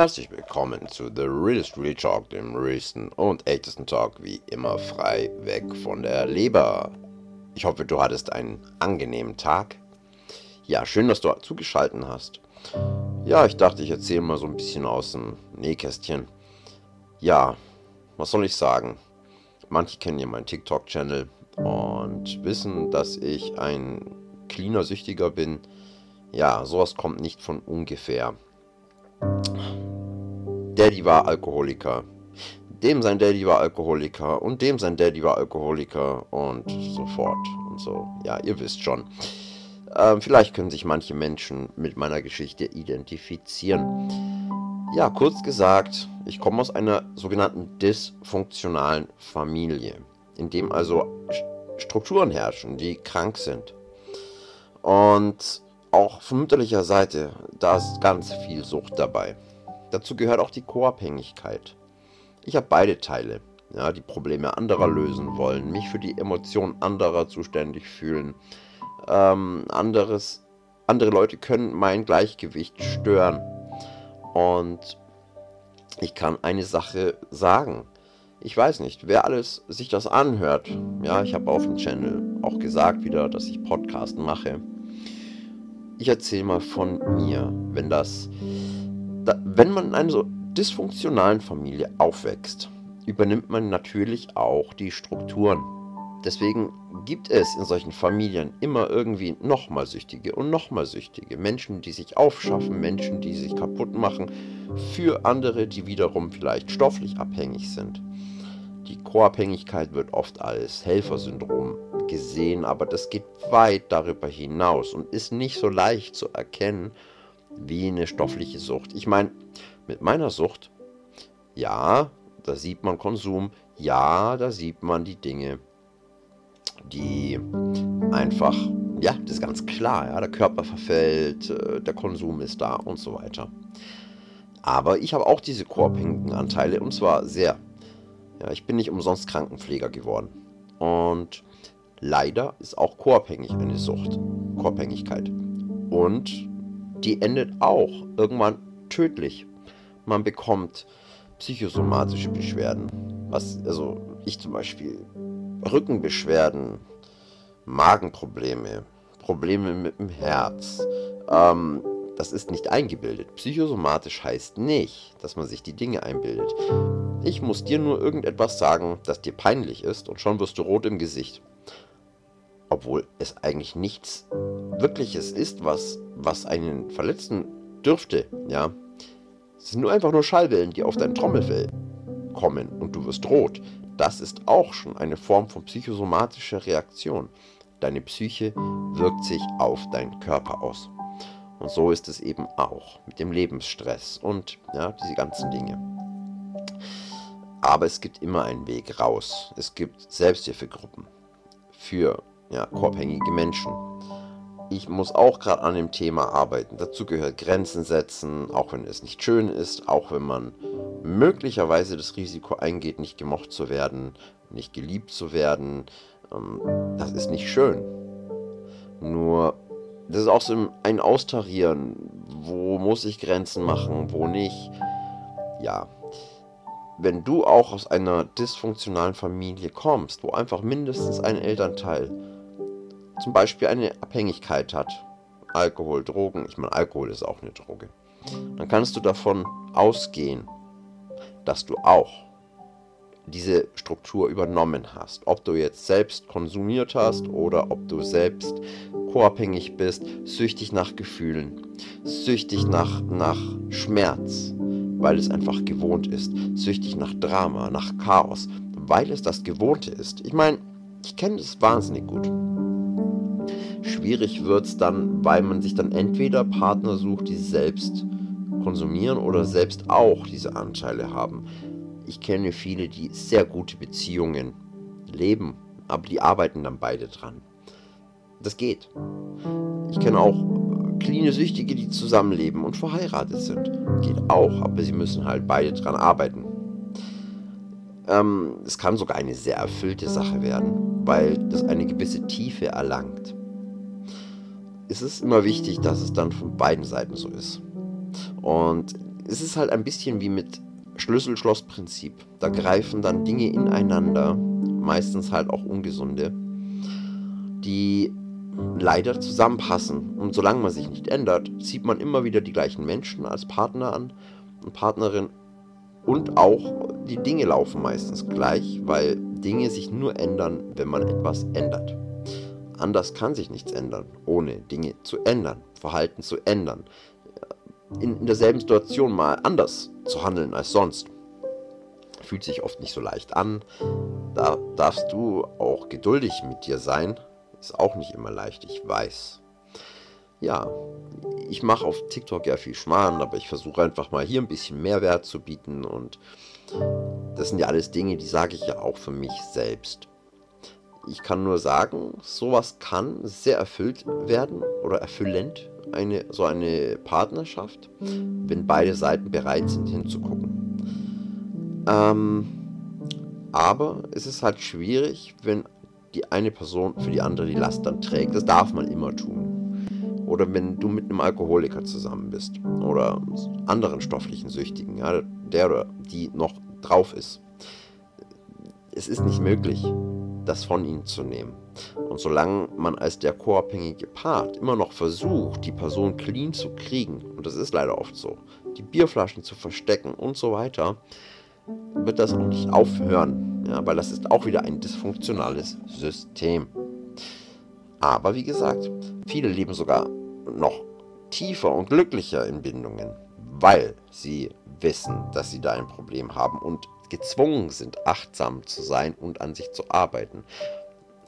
Herzlich willkommen zu The Realist Real Talk, dem realsten und echtesten Talk, wie immer frei weg von der Leber. Ich hoffe, du hattest einen angenehmen Tag. Ja, schön, dass du zugeschaltet hast. Ja, ich dachte, ich erzähle mal so ein bisschen aus dem Nähkästchen. Ja, was soll ich sagen? Manche kennen ja meinen TikTok-Channel und wissen, dass ich ein cleaner Süchtiger bin. Ja, sowas kommt nicht von ungefähr. Daddy war Alkoholiker. Dem sein Daddy war Alkoholiker und dem sein Daddy war Alkoholiker und so fort und so. Ja, ihr wisst schon. Ähm, vielleicht können sich manche Menschen mit meiner Geschichte identifizieren. Ja, kurz gesagt, ich komme aus einer sogenannten dysfunktionalen Familie, in dem also Strukturen herrschen, die krank sind. Und auch von mütterlicher Seite, da ist ganz viel Sucht dabei. Dazu gehört auch die Co-Abhängigkeit. Ich habe beide Teile. Ja, die Probleme anderer lösen wollen, mich für die Emotionen anderer zuständig fühlen. Ähm, anderes, andere Leute können mein Gleichgewicht stören. Und ich kann eine Sache sagen. Ich weiß nicht, wer alles sich das anhört. Ja, ich habe auf dem Channel auch gesagt wieder, dass ich Podcast mache. Ich erzähle mal von mir, wenn das da, wenn man in einer so dysfunktionalen Familie aufwächst, übernimmt man natürlich auch die Strukturen. Deswegen gibt es in solchen Familien immer irgendwie nochmal Süchtige und nochmal Süchtige. Menschen, die sich aufschaffen, Menschen, die sich kaputt machen, für andere, die wiederum vielleicht stofflich abhängig sind. Die Co-Abhängigkeit wird oft als Helfersyndrom gesehen, aber das geht weit darüber hinaus und ist nicht so leicht zu erkennen wie eine stoffliche Sucht. Ich meine, mit meiner Sucht, ja, da sieht man Konsum, ja, da sieht man die Dinge, die einfach, ja, das ist ganz klar, ja, der Körper verfällt, äh, der Konsum ist da und so weiter. Aber ich habe auch diese koabhängigen Anteile und zwar sehr. Ja, ich bin nicht umsonst Krankenpfleger geworden. Und leider ist auch koabhängig eine Sucht, Koabhängigkeit. Und die endet auch irgendwann tödlich. Man bekommt psychosomatische Beschwerden. Was, also ich zum Beispiel, Rückenbeschwerden, Magenprobleme, Probleme mit dem Herz. Ähm, das ist nicht eingebildet. Psychosomatisch heißt nicht, dass man sich die Dinge einbildet. Ich muss dir nur irgendetwas sagen, das dir peinlich ist und schon wirst du rot im Gesicht obwohl es eigentlich nichts Wirkliches ist, was, was einen verletzen dürfte, ja. Sind nur einfach nur Schallwellen, die auf dein Trommelfell kommen und du wirst rot. Das ist auch schon eine Form von psychosomatischer Reaktion. Deine Psyche wirkt sich auf deinen Körper aus. Und so ist es eben auch mit dem Lebensstress und ja, diese ganzen Dinge. Aber es gibt immer einen Weg raus. Es gibt Selbsthilfegruppen für ja, koabhängige Menschen. Ich muss auch gerade an dem Thema arbeiten. Dazu gehört Grenzen setzen, auch wenn es nicht schön ist, auch wenn man möglicherweise das Risiko eingeht, nicht gemocht zu werden, nicht geliebt zu werden. Ähm, das ist nicht schön. Nur, das ist auch so ein Austarieren. Wo muss ich Grenzen machen, wo nicht? Ja, wenn du auch aus einer dysfunktionalen Familie kommst, wo einfach mindestens ein Elternteil zum Beispiel eine Abhängigkeit hat, Alkohol, Drogen, ich meine, Alkohol ist auch eine Droge, dann kannst du davon ausgehen, dass du auch diese Struktur übernommen hast. Ob du jetzt selbst konsumiert hast oder ob du selbst co-abhängig bist, süchtig nach Gefühlen, süchtig nach, nach Schmerz, weil es einfach gewohnt ist, süchtig nach Drama, nach Chaos, weil es das Gewohnte ist. Ich meine, ich kenne das wahnsinnig gut. Schwierig wird es dann, weil man sich dann entweder Partner sucht, die selbst konsumieren oder selbst auch diese Anteile haben. Ich kenne viele, die sehr gute Beziehungen leben, aber die arbeiten dann beide dran. Das geht. Ich kenne auch cleane Süchtige, die zusammenleben und verheiratet sind. Geht auch, aber sie müssen halt beide dran arbeiten. Ähm, es kann sogar eine sehr erfüllte Sache werden, weil das eine gewisse Tiefe erlangt es ist immer wichtig, dass es dann von beiden Seiten so ist. Und es ist halt ein bisschen wie mit Schlüssel-Schloss-Prinzip. Da greifen dann Dinge ineinander, meistens halt auch ungesunde, die leider zusammenpassen. Und solange man sich nicht ändert, zieht man immer wieder die gleichen Menschen als Partner an und Partnerin. Und auch die Dinge laufen meistens gleich, weil Dinge sich nur ändern, wenn man etwas ändert. Anders kann sich nichts ändern, ohne Dinge zu ändern, Verhalten zu ändern. In, in derselben Situation mal anders zu handeln als sonst. Fühlt sich oft nicht so leicht an. Da darfst du auch geduldig mit dir sein ist auch nicht immer leicht, ich weiß. Ja, ich mache auf TikTok ja viel Schmarrn, aber ich versuche einfach mal hier ein bisschen Mehrwert zu bieten und das sind ja alles Dinge, die sage ich ja auch für mich selbst. Ich kann nur sagen, sowas kann sehr erfüllt werden oder erfüllend, eine, so eine Partnerschaft, wenn beide Seiten bereit sind hinzugucken. Ähm, aber es ist halt schwierig, wenn die eine Person für die andere die Last dann trägt. Das darf man immer tun. Oder wenn du mit einem Alkoholiker zusammen bist oder anderen stofflichen Süchtigen, ja, der oder die noch drauf ist. Es ist nicht möglich, das von ihnen zu nehmen. Und solange man als der co-abhängige Part immer noch versucht, die Person clean zu kriegen, und das ist leider oft so, die Bierflaschen zu verstecken und so weiter, wird das auch nicht aufhören, ja, weil das ist auch wieder ein dysfunktionales System. Aber wie gesagt, viele leben sogar noch tiefer und glücklicher in Bindungen, weil sie wissen, dass sie da ein Problem haben und gezwungen sind, achtsam zu sein und an sich zu arbeiten.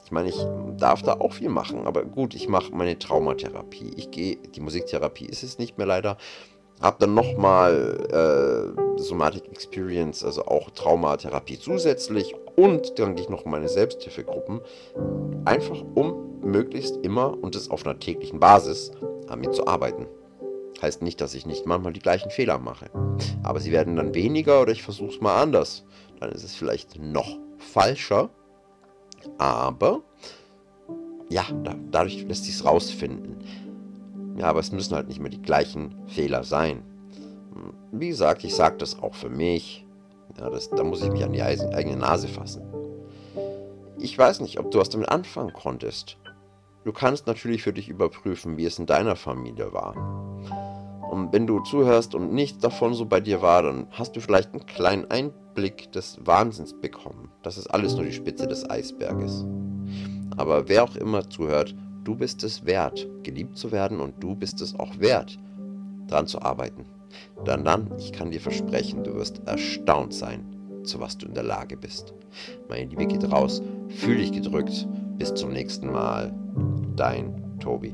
Ich meine, ich darf da auch viel machen, aber gut, ich mache meine Traumatherapie. Ich gehe, die Musiktherapie ist es nicht mehr leider, habe dann nochmal äh, Somatic Experience, also auch Traumatherapie zusätzlich und dann gehe ich noch meine Selbsthilfegruppen, einfach um möglichst immer und das auf einer täglichen Basis an mir zu arbeiten. Heißt nicht, dass ich nicht manchmal die gleichen Fehler mache. Aber sie werden dann weniger oder ich versuche es mal anders. Dann ist es vielleicht noch falscher. Aber ja, da, dadurch lässt sich es rausfinden. Ja, aber es müssen halt nicht mehr die gleichen Fehler sein. Wie gesagt, ich sage das auch für mich. Ja, das, da muss ich mich an die eigene Nase fassen. Ich weiß nicht, ob du was damit anfangen konntest. Du kannst natürlich für dich überprüfen, wie es in deiner Familie war. Und wenn du zuhörst und nichts davon so bei dir war, dann hast du vielleicht einen kleinen Einblick des Wahnsinns bekommen. Das ist alles nur die Spitze des Eisberges. Aber wer auch immer zuhört, Du bist es wert, geliebt zu werden und du bist es auch wert, daran zu arbeiten. Dann, dann, ich kann dir versprechen, du wirst erstaunt sein, zu was du in der Lage bist. Meine Liebe geht raus, fühl dich gedrückt. Bis zum nächsten Mal. Dein Tobi.